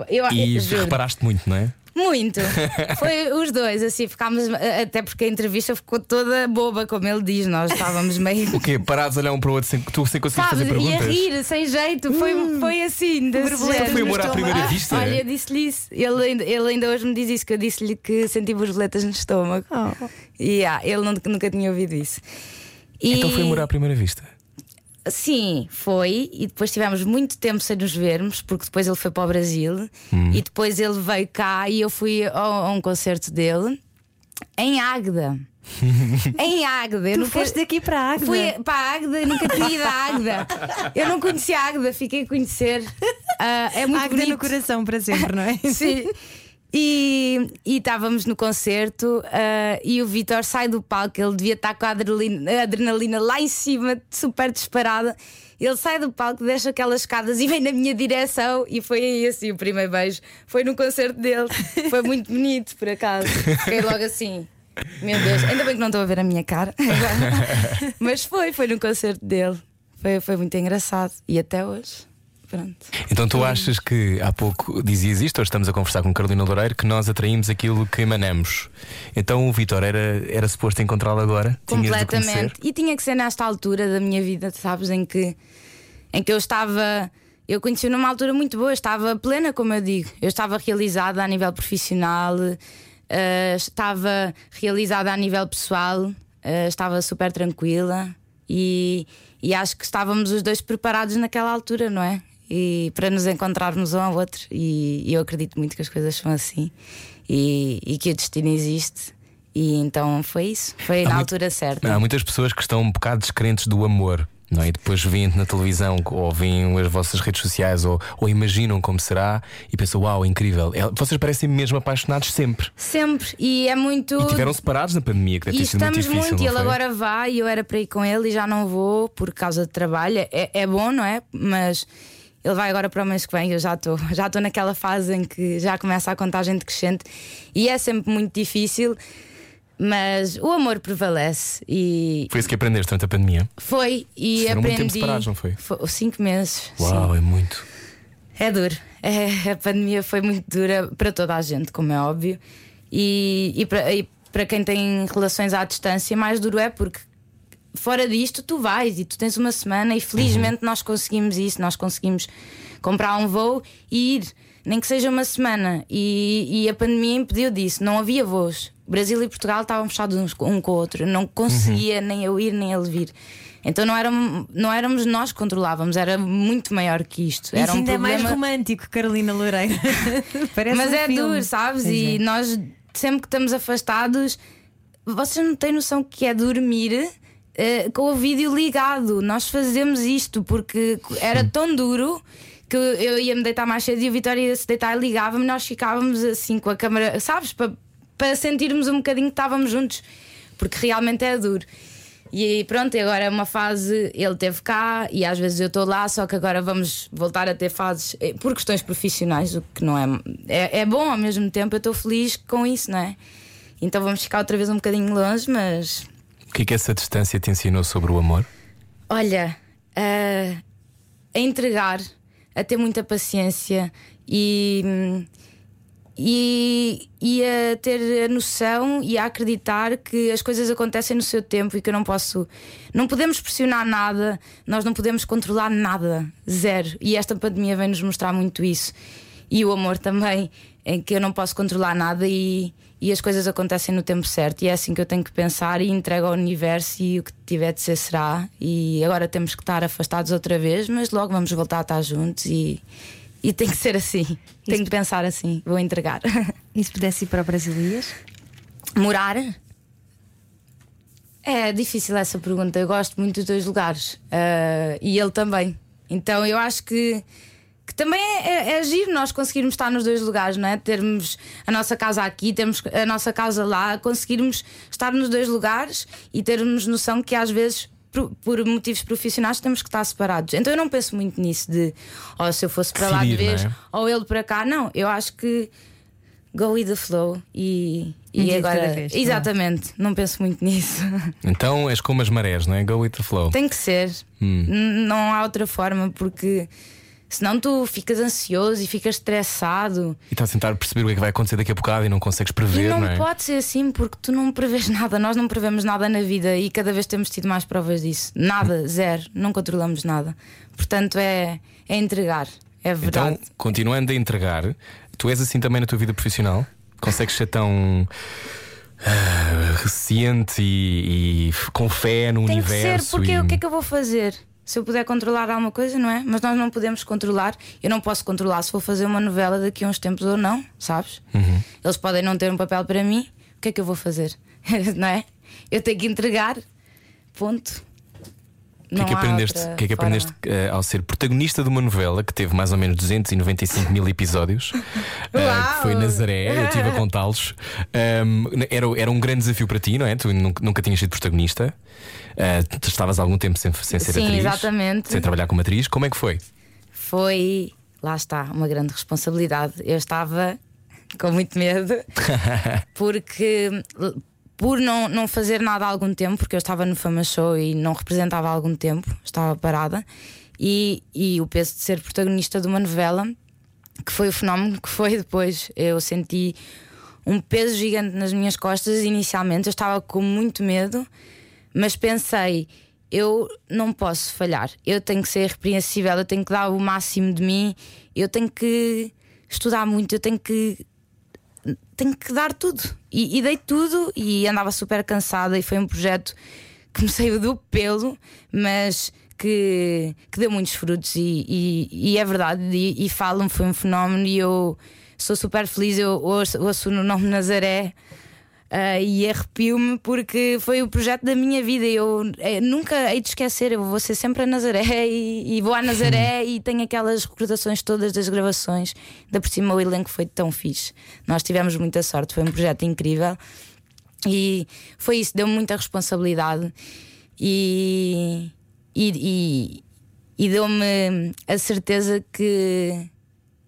eu, E juro, reparaste muito, não é? Muito. Foi os dois, assim, ficámos, até porque a entrevista ficou toda boba, como ele diz, nós estávamos meio. O quê? Parados a olhar um para o outro sem tu sem conseguir Sabes, fazer e a perguntas? rir, sem jeito, foi, foi assim. borboletas. Foi amor à primeira vista? Olha, eu disse-lhe isso. Ele ainda, ele ainda hoje me diz isso, que eu disse-lhe que senti borboletas no estômago. Oh. E ah, ele nunca tinha ouvido isso. E- Então foi amor à primeira vista. Sim, foi. E depois tivemos muito tempo sem nos vermos, porque depois ele foi para o Brasil e depois ele veio cá e eu fui a, a um concerto dele em Águeda. em Águeda. Tu nunca- foste daqui para a Águeda. Fui para a Águeda, eu nunca tinha ido à Águeda. Eu não conhecia a Águeda, fiquei a conhecer. Ah, é muito Águeda no bonito. coração para sempre, não é? Sim. E, estávamos no concerto ah, e o Vitor sai do palco, ele devia estar com a adrenalina, a adrenalina lá em cima, super disparada. Ele sai do palco, deixa aquelas escadas e vem na minha direção. E foi aí assim o primeiro beijo. Foi no concerto dele. Foi muito bonito, por acaso. Fiquei logo assim. Meu Deus, ainda bem que não estou a ver a minha cara. Mas foi, foi no concerto dele. Foi, foi muito engraçado. E até hoje. Pronto. Então tu achas que há pouco dizias isto, hoje estamos a conversar com Carolina Loureiro, que nós atraímos aquilo que emanamos. Então o Vitor era, era suposto encontrá-lo agora? Completamente. E tinha que ser nesta altura da minha vida, sabes, em que, em que eu estava. Eu conheci numa altura muito boa, eu estava plena, como eu digo. Eu estava realizada a nível profissional, eh, estava realizada a nível pessoal, eh, estava super tranquila e, e acho que estávamos os dois preparados naquela altura, não é? E para nos encontrarmos um ao outro. E, eu acredito muito que as coisas são assim e, e que o destino existe. E então foi isso, foi na muito- altura certa. Há muitas pessoas que estão um bocado descrentes do amor. Não é? E depois veem-te na televisão ou veem as vossas redes sociais ou, ou imaginam como será e pensam, uau, incrível. É- Vocês parecem mesmo apaixonados sempre. Sempre, e é muito. E tiveram separados na pandemia, que deve E ter sido muito estamos difícil. muito, e ele agora vai e eu era para ir com ele e já não vou por causa de trabalho. É, é bom, não é? Mas Ele vai agora para o mês que vem, eu já estou já estou naquela fase em que já começa a contagem decrescente e é sempre muito difícil, mas o amor prevalece e Foi isso que aprendeste durante a pandemia? foi e Foram muito aprendi. tempo separados, não foi? Foi cinco meses. sim. Uau, é muito. É duro. É, a pandemia foi muito dura para toda a gente, como é óbvio. E, e, para, e para quem tem relações à distância, mais duro é porque fora disto tu vais e tu tens uma semana e felizmente nós conseguimos isso, nós conseguimos comprar um voo e ir, nem que seja uma semana. E, e a pandemia impediu disso, não havia voos. Brasil e Portugal estavam fechados uns um com o outro, eu não conseguia nem eu ir nem ele vir. Então não éramos, não éramos nós que controlávamos, era muito maior que isto. Isso Era um ainda é mais problema- romântico, Carolina Loureiro. Mas um é filme. duro, sabes? Pois e é. nós, sempre que estamos afastados, vocês não têm noção que é dormir eh, com o vídeo ligado. Nós fazemos isto porque era tão duro que eu ia me deitar mais cedo e o Vitória ia se deitar e ligava-me. Nós ficávamos assim com a câmera, sabes? Para, para sentirmos um bocadinho que estávamos juntos, porque realmente é duro. E pronto, agora é uma fase. Ele teve cá e às vezes eu estou lá, só que agora vamos voltar a ter fases eh, por questões profissionais, o que não é. É, é bom ao mesmo tempo, eu estou feliz com isso, não é? Então vamos ficar outra vez um bocadinho longe, mas O que é que essa distância te ensinou sobre o amor? olha, a, entregar, a ter muita paciência e, e, e a ter a noção e a acreditar que as coisas acontecem no seu tempo e que eu não posso. Não podemos pressionar nada, nós não podemos controlar nada, zero. E esta pandemia vem nos mostrar muito isso. E o amor também, em que eu não posso controlar nada e, e as coisas acontecem no tempo certo. E é assim que eu tenho que pensar e entrego ao universo e o que tiver de ser será. E agora temos que estar afastados outra vez, mas logo vamos voltar a estar juntos e, e tem que ser assim. Tenho que pensar assim, vou entregar. E se pudesse ir para o Brasil, ias? Morar? É difícil essa pergunta. Eu gosto muito dos dois lugares Ah, e ele também. Então eu acho que também é, é, é giro nós conseguirmos estar nos dois lugares, não é? Termos a nossa casa aqui, termos a nossa casa lá, conseguirmos estar nos dois lugares e termos noção que às vezes. Por, por motivos profissionais temos que estar separados. Então eu não penso muito nisso de oh, se eu fosse para lá de vez não é? ou ele para cá. Não, eu acho que go with the flow e, e agora. vez, não é? exatamente, não penso muito nisso. Então és como as marés, não é? Go with the flow. Tem que ser. Hum. Não há outra forma, porque senão tu ficas ansioso e ficas estressado. E estás a tentar perceber o que é que vai acontecer daqui a bocado e não consegues E prever, não, não, é? pode ser assim porque tu não prevês nada. Nós não prevemos nada na vida e cada vez temos tido mais provas disso. Nada, zero. Não controlamos nada. Portanto, é, é entregar. É verdade. Então, continuando a entregar, tu és assim também na tua vida profissional? Consegues ser tão ah, reciente e, e com fé no Tem que universo? ser, porque e... o que é que eu vou fazer? Se eu puder controlar alguma coisa, não é? Mas nós não podemos controlar. Eu não posso controlar se vou fazer uma novela daqui a uns tempos ou não, sabes? Uhum. Eles podem não ter um papel para mim. O que é que eu vou fazer? não é? Eu tenho que entregar. Ponto. O que é que aprendeste, que é que aprendeste eh, ao ser protagonista de uma novela que teve mais ou menos 295 mil episódios? que foi Nazaré, eu estive a contá-los. Ahm, era, era um grande desafio para ti, não é? Tu nunca, nunca tinhas sido protagonista. Tu estavas há algum tempo sem, sem ser Sim, atriz. exatamente. Sem trabalhar como atriz. Como é que foi? Foi, lá está, uma grande responsabilidade. Eu estava com muito medo, porque por não, não fazer nada há algum tempo, porque eu estava no Fama Show e não representava há algum tempo, estava parada, e, e o peso de ser protagonista de uma novela, que foi o fenómeno que foi depois. Eu senti um peso gigante nas minhas costas inicialmente, eu estava com muito medo, mas pensei. Eu não posso falhar, eu tenho que ser irrepreensível, eu tenho que dar o máximo de mim, eu tenho que estudar muito, eu tenho que tenho que dar tudo. E, e dei tudo e andava super cansada e foi um projeto que me saiu do pelo, mas que, que deu muitos frutos e, e- e é verdade. E, e falam, foi um fenómeno e eu sou super feliz. Eu ouço, ouço no nome Nazaré. Ah, e arrepio-me porque foi o projeto da minha vida. Eu eh, nunca hei de esquecer. Eu vou ser sempre a Nazaré e, e vou à Nazaré e tenho aquelas recordações todas das gravações. Ainda por cima, o elenco foi tão fixe. Nós tivemos muita sorte. Foi um projeto incrível e foi isso. Deu-me muita responsabilidade e, e, e, e deu-me a certeza que,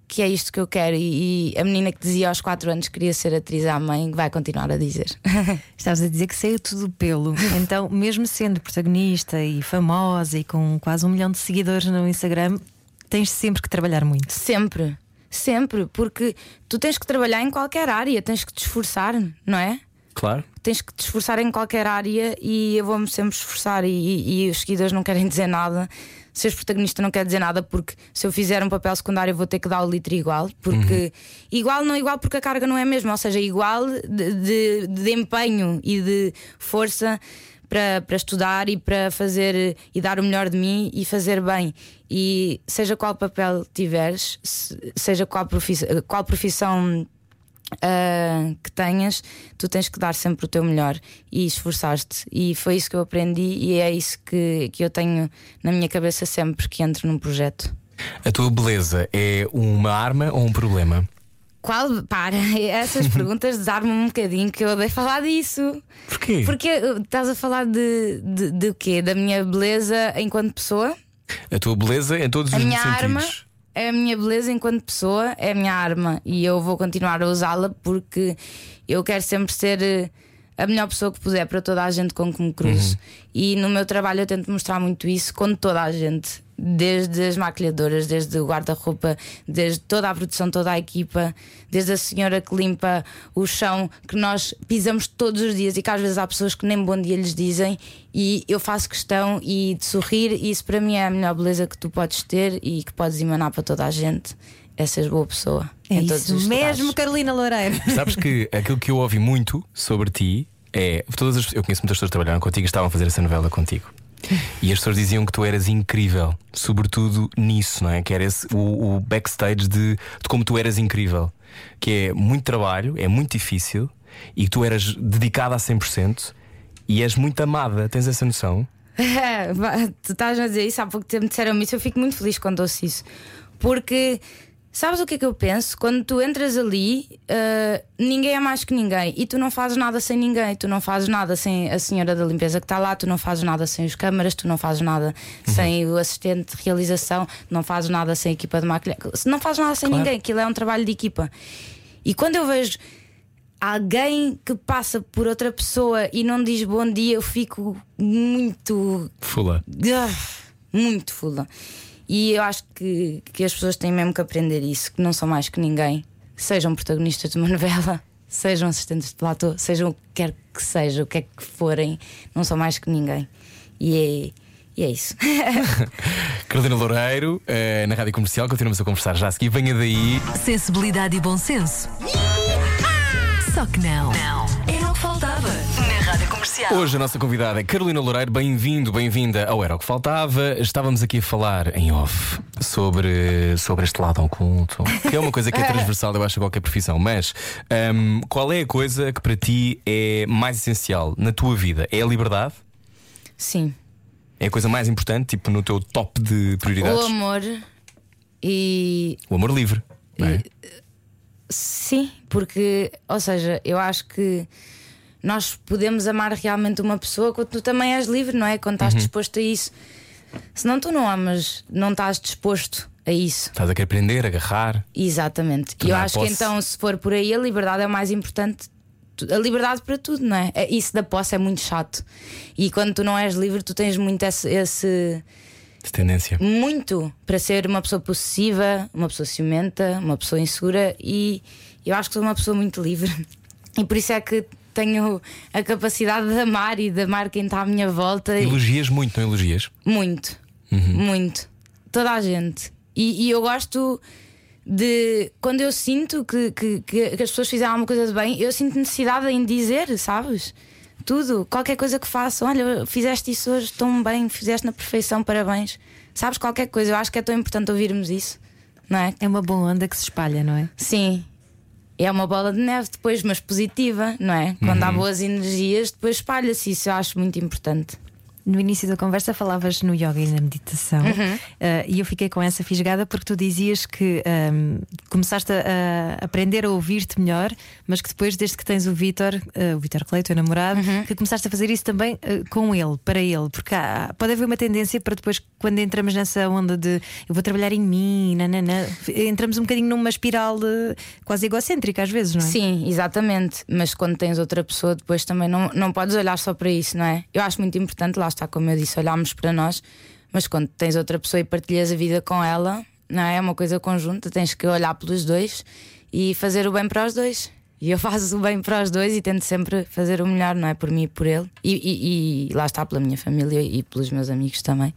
que é isto que eu quero. E, e a menina que dizia aos 4 anos que queria ser atriz à mãe vai continuar a dizer. Estavas a dizer que saiu tudo pelo. Então, mesmo sendo protagonista e famosa e com quase um milhão de seguidores no Instagram, tens sempre que trabalhar muito. Sempre, sempre, porque tu tens que trabalhar em qualquer área, tens que te esforçar, não é? Claro. Tens que te esforçar em qualquer área e eu vou-me sempre esforçar. E, e- e os seguidores não querem dizer nada. Seres protagonista não quer dizer nada, porque se eu fizer um papel secundário, eu vou ter que dar o litro igual. Porque igual não igual, porque a carga não é a mesma, ou seja, igual de, de- de empenho e de força para, para estudar e para fazer e dar o melhor de mim e fazer bem. E seja qual papel tiveres, se- seja qual profissão, qual profissão ah, que tenhas, tu tens que dar sempre o teu melhor e esforçar-te. E foi isso que eu aprendi e é isso que, que eu tenho na minha cabeça sempre que entro num projeto. A tua beleza é uma arma ou um problema? Qual? Para, essas perguntas desarmam um bocadinho que eu odeio falar disso. Porquê? Porque uh, estás a falar de, de, de quê? Da minha beleza enquanto pessoa? A tua beleza em todos A os minha sentidos. arma a minha beleza enquanto pessoa, é a minha arma e eu vou continuar a usá-la porque eu quero sempre ser eh, a melhor pessoa que puder para toda a gente com que me cruzo. E no meu trabalho eu tento mostrar muito isso com toda a gente. Desde as maquilhadoras, desde o guarda-roupa, desde toda a produção, toda a equipa, desde a senhora que limpa o chão que nós pisamos todos os dias e que às vezes há pessoas que nem bom dia lhes dizem e eu faço questão e de sorrir e isso para mim é a melhor beleza que tu podes ter e que podes emanar para toda a gente é seres boa pessoa É em todos isso os mesmo, lugares. Carolina Loureiro. Sabes que aquilo que eu ouvi muito sobre ti é. Todas as, eu conheço muitas pessoas que trabalharam contigo e estavam a fazer essa novela contigo. E as pessoas diziam que tu eras incrível, sobretudo nisso, não é? Que era esse, o, o backstage de, de como tu eras incrível. Que é muito trabalho, é muito difícil e que tu eras dedicada a 100% e és muito amada. Tens essa noção? É, tu estás a dizer isso, há pouco tempo disseram isso, eu fico muito feliz quando ouço isso. Porque sabes o que é que eu penso? Quando tu entras ali, ah, ninguém é mais que ninguém e tu não fazes nada sem ninguém, tu não fazes nada sem a senhora da limpeza que está lá, tu não fazes nada sem os câmaras, tu não fazes nada sem o assistente de realização, não fazes nada sem a equipa de maquilhagem, não fazes nada sem Claro. ninguém, aquilo é um trabalho de equipa. E quando eu vejo alguém que passa por outra pessoa e não diz bom dia, eu fico muito Fula. ah, muito fula. E eu acho que, que as pessoas têm mesmo que aprender isso: que não são mais que ninguém, sejam protagonistas de uma novela, sejam assistentes de platô, sejam o que quer que seja, o que é que forem, não são mais que ninguém. E é, e é isso. Carolina Loureiro, eh, na rádio comercial, continuamos a conversar já a seguir. Venha daí. Sensibilidade e bom senso. Só que não. Não. Era o que faltava. Na Rádio Comercial. Hoje a nossa convidada é Carolina Loureiro, bem-vindo, bem-vinda ao Era o que Faltava. Estávamos aqui a falar em off sobre, sobre este lado oculto, que é uma coisa que é transversal, eu acho, a qualquer profissão. Mas hum, qual é a coisa que para ti é mais essencial na tua vida? É a liberdade? Sim. É a coisa mais importante, tipo no teu top de prioridades? O amor e O amor livre. não é? Sim, porque, ou seja, eu acho que nós podemos amar realmente uma pessoa quando tu também és livre, não é? Quando estás disposto a isso. Senão tu não amas, não estás disposto a isso. Estás a querer aprender, agarrar. Exatamente. E eu acho que posse. então, se for por aí, a liberdade é o mais importante. A liberdade para tudo, não é? É- Isso da posse é muito chato. E quando tu não és livre, tu tens muito esse- esse De tendência. muito para ser uma pessoa possessiva, uma pessoa ciumenta, uma pessoa insegura e eu acho que sou uma pessoa muito livre. E por isso é que tenho a capacidade de amar e de amar quem está à minha volta. Elogias muito, não elogias? Muito, muito. Toda a gente. E, e eu gosto de. Quando eu sinto que, que, que as pessoas fizeram alguma coisa de bem, eu sinto necessidade em dizer, sabes? Tudo, qualquer coisa que façam. Olha, fizeste isso hoje tão bem, fizeste na perfeição, parabéns. Sabes, qualquer coisa. Eu acho que é tão importante ouvirmos isso, não é? É uma boa onda que se espalha, não é? Sim. É uma bola de neve depois, mas positiva, não é? Quando há boas energias, depois espalha-se. Isso eu acho muito importante. No início da conversa falavas no yoga e na meditação Uhum. eh, e eu fiquei com essa fisgada porque tu dizias que ehm, começaste a, a aprender a ouvir-te melhor, mas que depois, desde que tens o Vítor, eh, o Vítor Clay, teu namorado, Uhum. que começaste a fazer isso também eh, com ele, para ele, porque há- pode haver uma tendência para depois, quando entramos nessa onda de eu vou trabalhar em mim, nanana, entramos um bocadinho numa espiral de- quase egocêntrica às vezes, não é? Sim, exatamente. Mas quando tens outra pessoa, depois também não, não podes olhar só para isso, não é? Eu acho muito importante, lá está, como eu disse, olharmos para nós, mas quando tens outra pessoa e partilhas a vida com ela, não é? É uma coisa conjunta, tens que olhar pelos dois e fazer o bem para os dois. E eu faço o bem para os dois e tento sempre fazer o melhor, não é? Por mim e por ele. E, e- e lá está, pela minha família e pelos meus amigos também.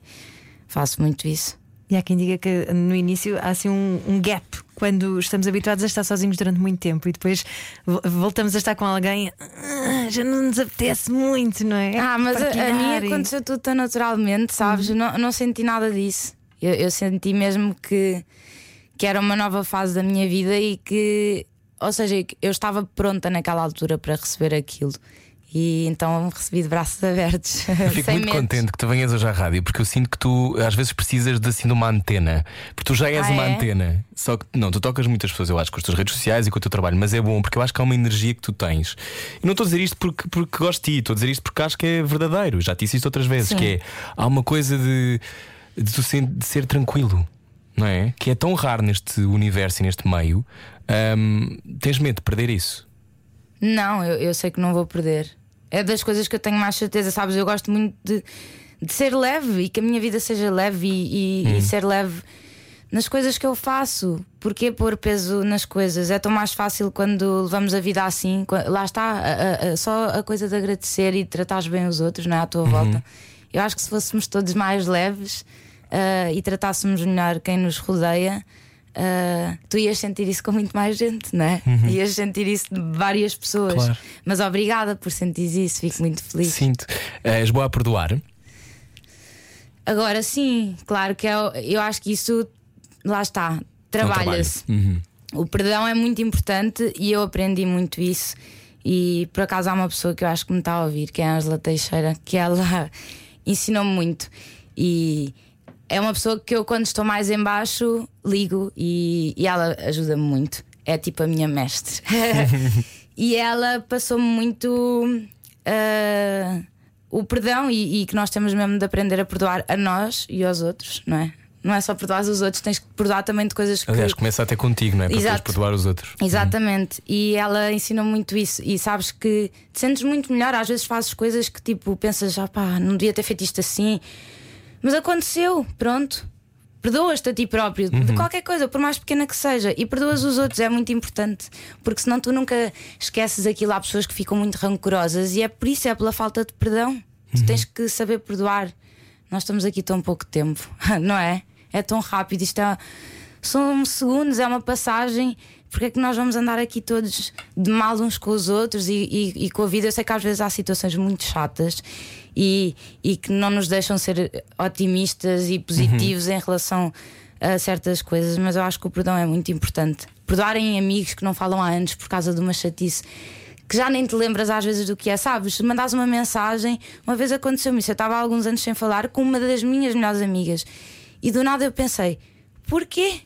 Faço muito isso. E há quem diga que no início há assim um, um gap quando estamos habituados a estar sozinhos durante muito tempo e depois vo- voltamos a estar com alguém, ah, já não nos apetece muito, não é? Ah, mas a, a Partilhar mim e- aconteceu tudo tão naturalmente, sabes? Eu Não, não senti nada disso. Eu, eu senti mesmo que, que era uma nova fase da minha vida e que, ou seja, eu estava pronta naquela altura para receber aquilo. E então recebi de braços abertos. Eu fico sem muito medo. contente que tu venhas hoje à rádio porque eu sinto que tu às vezes precisas de assim de uma antena. Porque tu já és Ah, uma é? antena. Só que não, tu tocas muitas pessoas, eu acho, com as tuas redes sociais e com o teu trabalho, mas é bom porque eu acho que há uma energia que tu tens. E não estou a dizer isto porque, porque gosto de ti, estou a dizer isto porque acho que é verdadeiro. Já te disse isto outras vezes, Sim. que é há uma coisa de, de, tu sen- de ser tranquilo. Não é? Que é tão raro neste universo e neste meio. Hum, tens medo de perder isso? Não, eu, eu sei que não vou perder. É das coisas que eu tenho mais certeza, sabes? Eu gosto muito de, de ser leve e que a minha vida seja leve e, e- e ser leve nas coisas que eu faço. Porquê pôr peso nas coisas? É tão mais fácil quando levamos a vida assim. Lá está, a- a- a- só a coisa de agradecer e de tratares bem os outros, não é? À tua volta. Eu acho que se fôssemos todos mais leves ah, e tratássemos melhor quem nos rodeia. Ah, tu ias sentir isso com muito mais gente, não é? Ias sentir isso de várias pessoas. Claro. Mas obrigada por sentir isso, fico muito feliz. Sinto. És boa a perdoar? Agora sim, claro que eu, eu acho que isso lá está, trabalha-se. Uhum. O perdão é muito importante e eu aprendi muito isso. E por acaso há uma pessoa que eu acho que me está a ouvir, que é a Angela Teixeira, que ela ensinou-me muito. E é uma pessoa que eu, quando estou mais em baixo, ligo e, e ela ajuda-me muito. É tipo a minha mestre. e ela passou-me muito ah, o perdão e, e que nós temos mesmo de aprender a perdoar a nós e aos outros, não é? Não é só perdoar os outros, tens que perdoar também de coisas que. Aliás, começa até contigo, não é? Para Exato. perdoar os outros. Exatamente, e ela ensinou muito isso. E sabes que te sentes muito melhor. Às vezes fazes coisas que tipo pensas, ah pá, não devia ter feito isto assim, mas aconteceu, pronto. Perdoas-te a ti próprio de qualquer coisa, por mais pequena que seja, e perdoas os outros, é muito importante, porque senão tu nunca esqueces aquilo. Há pessoas que ficam muito rancorosas, e é por isso, é pela falta de perdão. Tu tens que saber perdoar. Nós estamos aqui tão pouco tempo, não é? É tão rápido, isto é, são segundos, é uma passagem. Porque é que nós vamos andar aqui todos de mal uns com os outros e, e- e com a vida? Eu sei que às vezes há situações muito chatas e, e que não nos deixam ser otimistas e positivos em relação a certas coisas, mas eu acho que o perdão é muito importante. Perdoarem amigos que não falam há anos por causa de uma chatice que já nem te lembras às vezes do que é, sabes? Se mandas uma mensagem, uma vez aconteceu-me isso, eu estava há alguns anos sem falar com uma das minhas melhores amigas e do nada eu pensei: porquê?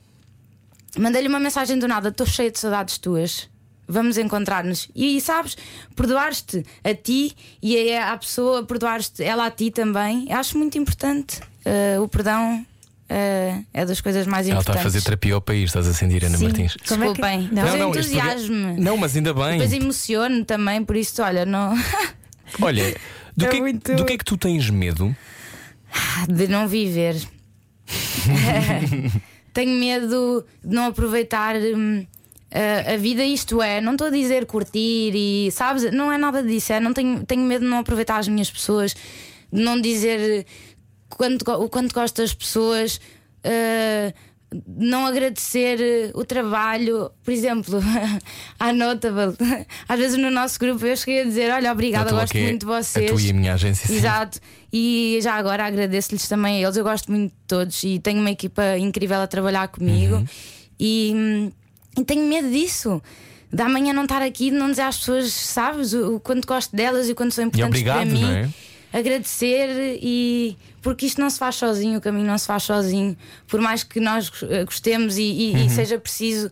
Mandei-lhe uma mensagem do nada, estou cheia de saudades tuas. Vamos encontrar-nos. E sabes, perdoar-te a ti e a, a pessoa, perdoar-te ela a ti também. Eu acho muito importante. Uh, o perdão uh, é das coisas mais Ela está importantes. a fazer terapia ao país, estás a sentir, Ana Sim. Martins. Como é que- Desculpem, Não. mas Não, eu não, mas ainda bem. Depois emociono também, por isso, olha, não. Olha, do, É que, muito- do que é que tu tens medo? de não viver. Tenho medo de não aproveitar hum, a, a vida, isto é, não estou a dizer curtir e sabes, não é nada disso, é, não tenho, tenho medo de não aproveitar as minhas pessoas, de não dizer quanto, o quanto gosto das pessoas. ah, não agradecer eh, o trabalho, por exemplo, à Notable. Às vezes no nosso grupo eu cheguei a dizer: Olha, obrigada, gosto é muito de vocês. A tua e a minha agência. sim. Exato. E já agora agradeço-lhes também a eles. Eu gosto muito de todos e tenho uma equipa incrível a trabalhar comigo. Uhum. E, hum, e tenho medo disso. Da amanhã não estar aqui, de não dizer às pessoas, sabes, o, o quanto gosto delas e o quanto são importantes obrigado, para mim. é? agradecer e porque isto não se faz sozinho, o caminho não se faz sozinho. Por mais que nós eh, gostemos e, e- e seja preciso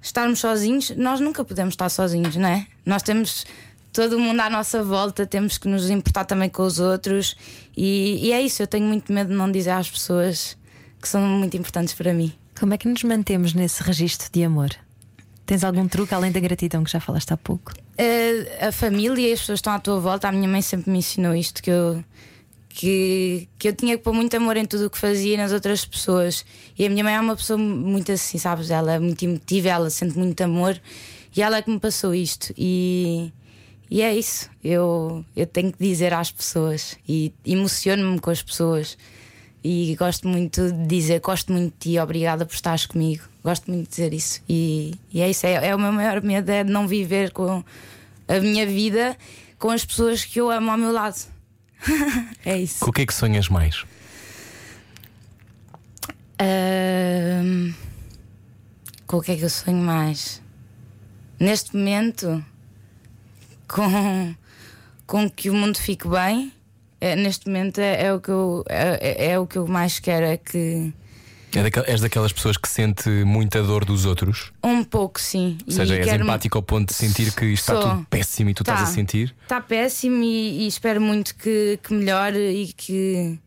estarmos sozinhos, nós nunca podemos estar sozinhos, não é? Nós temos todo o mundo à nossa volta, temos que nos importar também com os outros e, e é isso. Eu tenho muito medo de não dizer às pessoas que são muito importantes para mim. Como é que nos mantemos nesse registro de amor? Tens algum truque além da gratidão que já falaste há pouco? Eh, a família e as pessoas estão à tua volta, a minha mãe sempre me ensinou isto: que eu, que, que eu tinha que pôr muito amor em tudo o que fazia e nas outras pessoas. E a minha mãe é uma pessoa muito assim, sabes? Ela é muito emotiva, ela sente muito amor e ela é que me passou isto. E, e é isso. Eu, eu tenho que dizer às pessoas e emociono-me com as pessoas. E gosto muito de dizer, gosto muito de ti, obrigada por estares comigo. Gosto muito de dizer isso. E, e é isso, é, é o meu maior medo é de não viver com a minha vida com as pessoas que eu amo ao meu lado. é isso. Com o que é que sonhas mais? Ahm, com o que é que eu sonho mais? Neste momento, com, com que o mundo fique bem. É, neste momento é, é o que eu é, é- é o que eu mais quero é que É daquel- és daquelas pessoas que sente muita dor dos outros? um pouco sim. Ou seja, és empático ao ponto de sentir que isto está Sou. tudo péssimo e tu Tá. estás a sentir? Está péssimo e, e espero muito que, que melhore e que,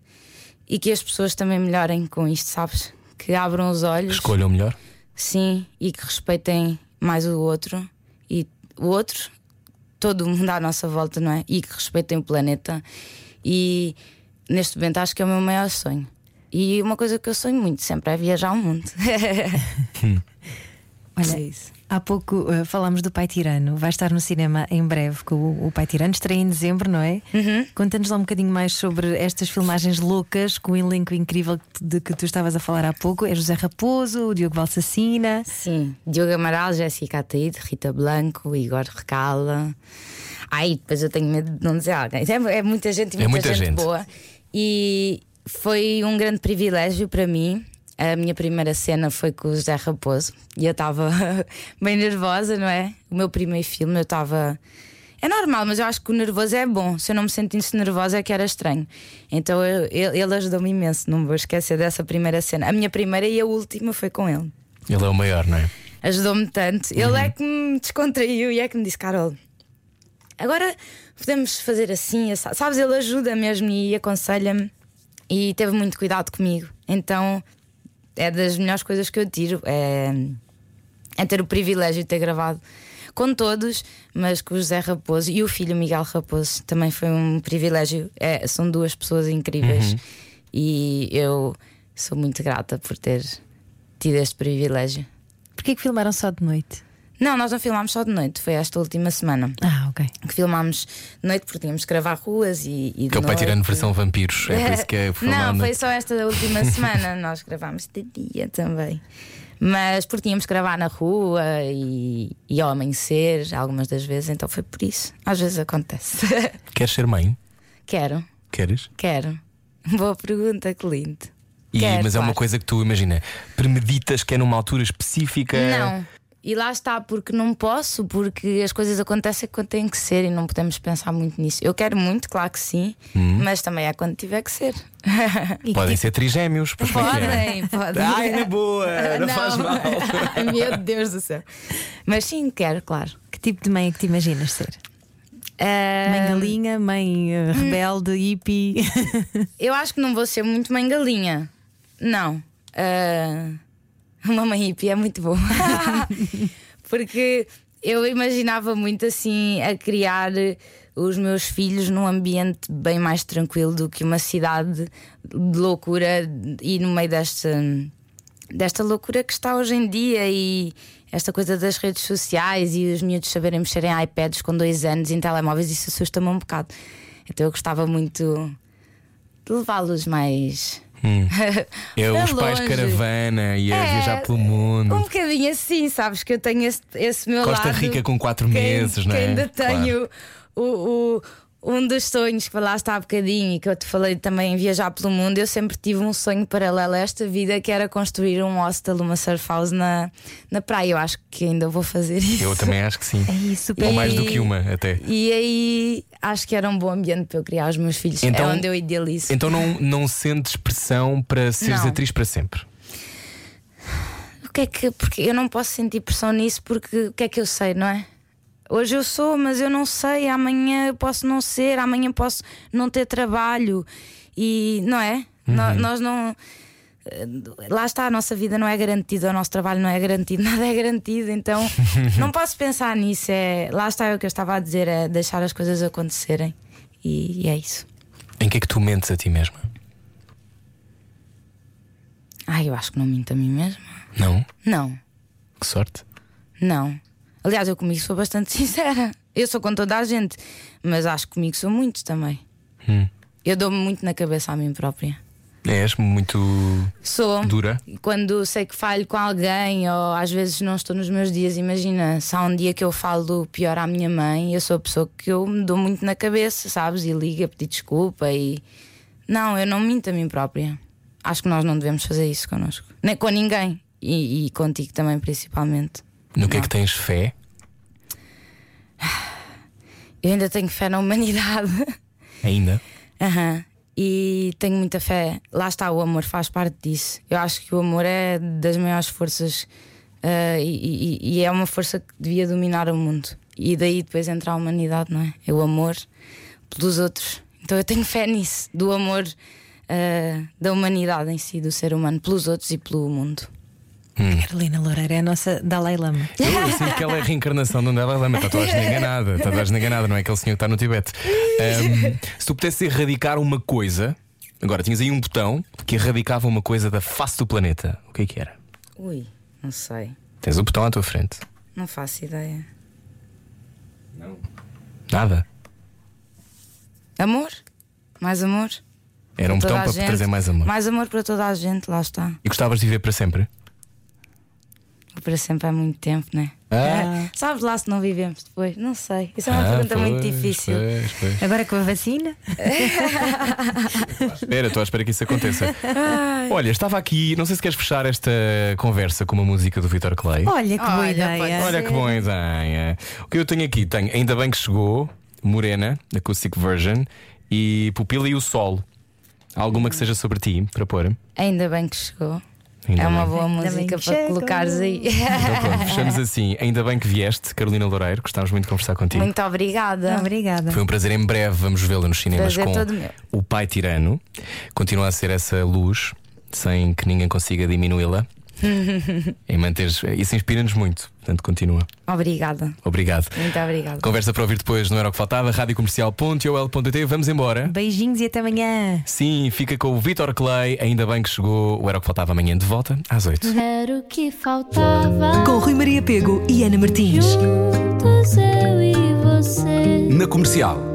e que as pessoas também melhorem com isto, sabes? Que abram os olhos. Escolham melhor? Sim, e que respeitem mais o outro e o outro, todo mundo à nossa volta, não é? E que respeitem o planeta. E neste momento acho que é o meu maior sonho. E uma coisa que eu sonho muito sempre é viajar ao mundo. Olha, É isso. há pouco eh, falámos do Pai Tirano. Vai estar no cinema em breve com o, o Pai Tirano. Estreia em dezembro, não é? Uhum. Conta-nos lá um bocadinho mais sobre estas filmagens loucas com o elenco incrível de que tu estavas a falar há pouco. É José Raposo, o Diogo Valsacina. Sim, Diogo Amaral, Jéssica Ataíde, Rita Blanco, Igor Recala. Ai, depois eu tenho medo de não dizer alguém. É, é muita gente e É muita, muita gente, gente. boa. E foi um grande privilégio para mim. A minha primeira cena foi com o José Raposo e eu estava bem nervosa, não é? O meu primeiro filme, eu estava. É normal, mas eu acho que o nervoso é bom. Se eu não me sentisse nervosa é que era estranho. Então eu- ele, ajudou-me imenso, não vou esquecer dessa primeira cena. A minha primeira e a última foi com ele Ele é o maior, não é? ajudou-me tanto. Ele é que me descontraiu e é que me disse: Carol, agora podemos fazer assim, assa-" sabes? Ele ajuda mesmo e aconselha-me e teve muito cuidado comigo. Então é das melhores coisas que eu tiro é, é ter o privilégio de ter gravado com todos, mas com o José Raposo e o filho Miguel Raposo também foi um privilégio. É, são duas pessoas incríveis e eu sou muito grata por ter tido este privilégio. Porquê que filmaram só de noite? Não, nós não filmámos só de noite, foi esta última semana Ah, ok. que filmámos de noite porque tínhamos que gravar ruas e, e de Que é o pai tirando versão vampiros. É por isso que é Não, foi só esta última semana. Nós gravámos de dia também. Mas porque tínhamos que gravar na rua e, e ao amanhecer, algumas das vezes, então foi por isso. Às vezes acontece. Queres ser mãe? quero, Queres? quero. Boa pergunta, que lindo. E- Quero, mas é uma claro. coisa que tu imagina, premeditas que é numa altura específica. Não. E lá está, porque não posso, porque as coisas acontecem quando têm que ser e não podemos pensar muito nisso. Eu quero muito, claro que sim, Hum. mas também é quando tiver que ser. Podem ser trigêmeos, pois é? Podem, podem. Ai, na boa, não, faz mal. Meu Deus do céu. Mas sim, quero, claro. Que tipo de mãe é que te imaginas ser? Ah, Mãe galinha, mãe eh, rebelde, hippie. Eu acho que não vou ser muito mãe galinha. Não. Ah, uma mãe hippie é muito bom. Porque eu imaginava muito assim a criar os meus filhos num ambiente bem mais tranquilo do que uma cidade de loucura e no meio desta, desta loucura que está hoje em dia e esta coisa das redes sociais e os miúdos saberem mexer em iPads com dois anos em telemóveis, isso assusta-me um bocado. Então eu gostava muito de levá-los mais. É Para os pais longe. caravana e a É, viajar pelo mundo. Um bocadinho assim, sabes? Que eu tenho esse, esse meu Costa lado. Rica com quatro que- meses, que não é? ainda Claro. tenho o, o, um dos sonhos que falaste há bocadinho e que eu te falei também em viajar pelo mundo, eu sempre tive um sonho paralelo a esta vida que era construir um hostel, uma surf house na, na praia. Eu acho que ainda vou fazer isso. Eu também acho que sim. É isso, Ou mais do que uma, até. E aí acho que era um bom ambiente para eu criar os meus filhos. Então- é onde eu idealizo. Então não, não sentes pressão para seres Não. atriz para sempre. O que é que. Porque eu não posso sentir pressão nisso porque o que é que eu sei, não é? Hoje eu sou, mas eu não sei. Amanhã eu posso não ser, amanhã posso não ter trabalho. E não é? No- Nós não. eh, Lá está, a nossa vida não é garantida, o nosso trabalho não é garantido, nada é garantido, então não posso pensar nisso. É, lá está é o que eu estava a dizer, é deixar as coisas acontecerem. E, e é isso. Em que é que tu mentes a ti mesma? Ai, eu acho que não minto a mim mesma. Não? Não. Que sorte. Não. Aliás, eu comigo sou bastante sincera. Eu sou com toda a gente, mas acho que comigo sou muito também. Hum. Eu dou-me muito na cabeça a mim própria. És muito Sou. dura. Quando sei que falho com alguém, ou às vezes não estou nos meus dias, imagina, se há um dia que eu falo pior à minha mãe, eu sou a pessoa que eu me dou muito na cabeça, sabes? E liga a pedir desculpa e. Não, eu não minto a mim própria. Acho que nós não devemos fazer isso connosco. Nem com ninguém. E, e contigo também, principalmente. No que é Não. que tens fé? Eu ainda tenho fé na humanidade. Ainda? Aham. E tenho muita fé. Lá está, o amor faz parte disso. Eu acho que o amor é das maiores forças ah, e, e- e é uma força que devia dominar o mundo. E daí depois entra a humanidade, não é? É o amor pelos outros. Então eu tenho fé nisso, do amor ah, da humanidade em si, do ser humano, pelos outros e pelo mundo. Carolina Loureira é a nossa Dalai Lama. Eu, eu sinto que ela é a reencarnação de Andela Lama. Está toda enganada. Está toda enganada, não é aquele senhor que está no Tibete. Ahm, se tu pudesses erradicar uma coisa, agora tinhas aí um botão que erradicava uma coisa da face do planeta, o que é que era? Ui, não sei. Tens o botão à tua frente. Não faço ideia. Nada. Amor? Mais amor? Era um botão para gente. trazer mais amor. Mais amor para toda a gente, lá está. E gostavas de viver para sempre? Para sempre há muito tempo, né? Ah. Sabes lá se não vivemos depois? Não sei. Isso é uma Ah, pergunta muito pois, difícil. Pois, pois. Agora com a vacina? Espera, estou à espera que isso aconteça. Olha, estava aqui, não sei se queres fechar esta conversa com uma música do Vitor Clay. Olha que boa Olha, ideia. pode Olha que boa ideia. O que eu tenho aqui tenho Ainda Bem que Chegou, Morena, Acoustic Version, e Pupila e o Sol. Alguma que seja sobre ti para pôr? Ainda bem que chegou. Ainda é uma bem. boa Ainda bem música para chegou. colocares aí. Então pronto, fechamos assim. Ainda bem que vieste, Carolina Loureiro, gostávamos muito de conversar contigo. Muito obrigada. Obrigada. Foi um prazer, em breve vamos vê-la nos cinemas Prazer com o Pai Tirano. Continua a ser essa luz, sem que ninguém consiga diminuí-la. em manteres. Isso inspira-nos muito, portanto, continua. Obrigada. Obrigado. Muito obrigada. Conversa para ouvir depois não era o que faltava. radiocomercial.ol.pt. Vamos embora. Beijinhos e até amanhã. Sim, fica com o Vitor Clay. Ainda bem que chegou. O era o que faltava amanhã de volta às 8. Era o que faltava. Com Rui Maria Pego e Ana Martins. Juntos eu e você. Na comercial.